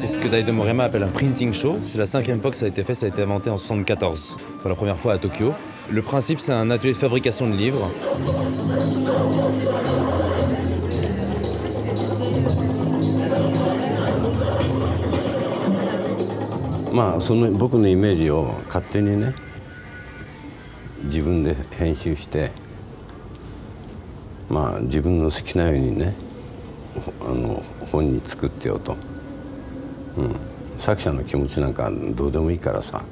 que Daido Moriyama appelle un printing show. C'est la cinquième fois que ça a été fait, ça a été inventé en 1974, pour la première fois à Tokyo. Le principe, c'est un atelier de fabrication de livres. う、ん、作者の気持ちなんかどうでもいいからさ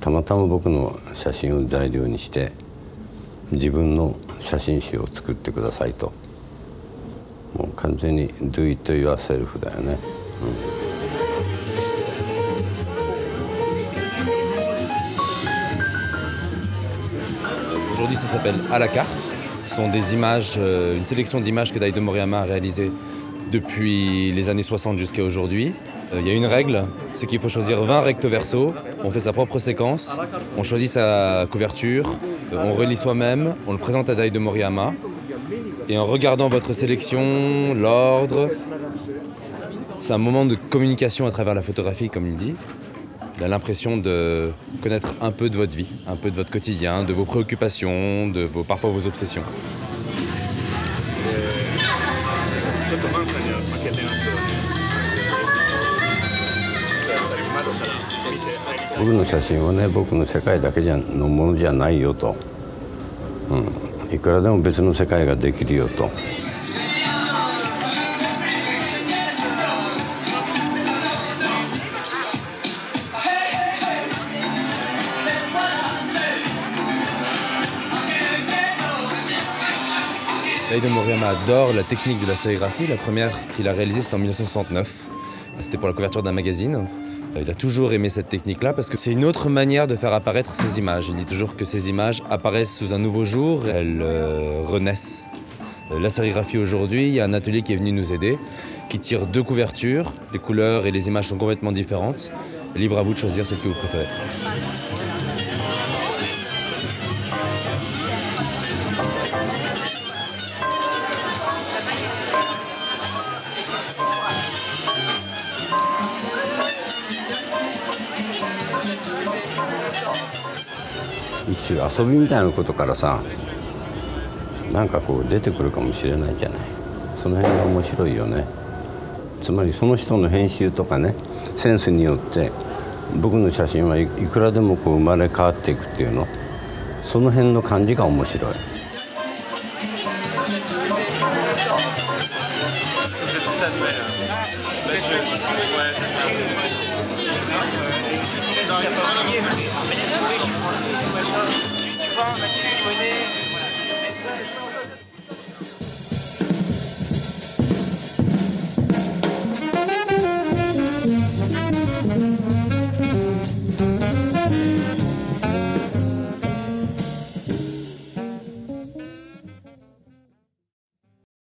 たまたま僕の写真を材料にして自分の写真集を作ってくださいともう完全に Do it yourself だよね。うん Aujourd'hui, ça s'appelle À la carte. Ce sont des images, euh, une sélection d'images que Daido Moriyama a réalisées depuis les années 60 jusqu'à aujourd'hui. Euh, il y a une règle, c'est qu'il faut choisir 20 recto verso. On fait sa propre séquence, on choisit sa couverture, euh, on relit soi-même, on le présente à Daido Moriyama. Et en regardant votre sélection, l'ordre, c'est un moment de communication à travers la photographie, comme il dit. Il a l'impression de connaître un peu de votre vie, un peu de votre quotidien, de vos préoccupations, de vos, parfois vos obsessions. 僕の写真はね僕の世界だけじゃのものじゃないよと、うん、いくらでも別の世界ができるよと。Daido Moriyama adore la technique de la sérigraphie. La première qu'il a réalisée, c'était en 1969. C'était pour la couverture d'un magazine. Il a toujours aimé cette technique-là parce que c'est une autre manière de faire apparaître ces images. Il dit toujours que ces images apparaissent sous un nouveau jour, elles euh, renaissent. Euh, la sérigraphie aujourd'hui, il y a un atelier qui est venu nous aider, qui tire deux couvertures. Les couleurs et les images sont complètement différentes. Libre à vous de choisir celle que vous préférez. 一種遊びみたいなことからさなんかこう出てくるかもしれないじゃない。その辺が面白いよね。つまりその人の編集とかねセンスによって僕の写真はいくらでもこう生まれ変わっていくっていうの。その辺の感じが面白い。Tu vois, on a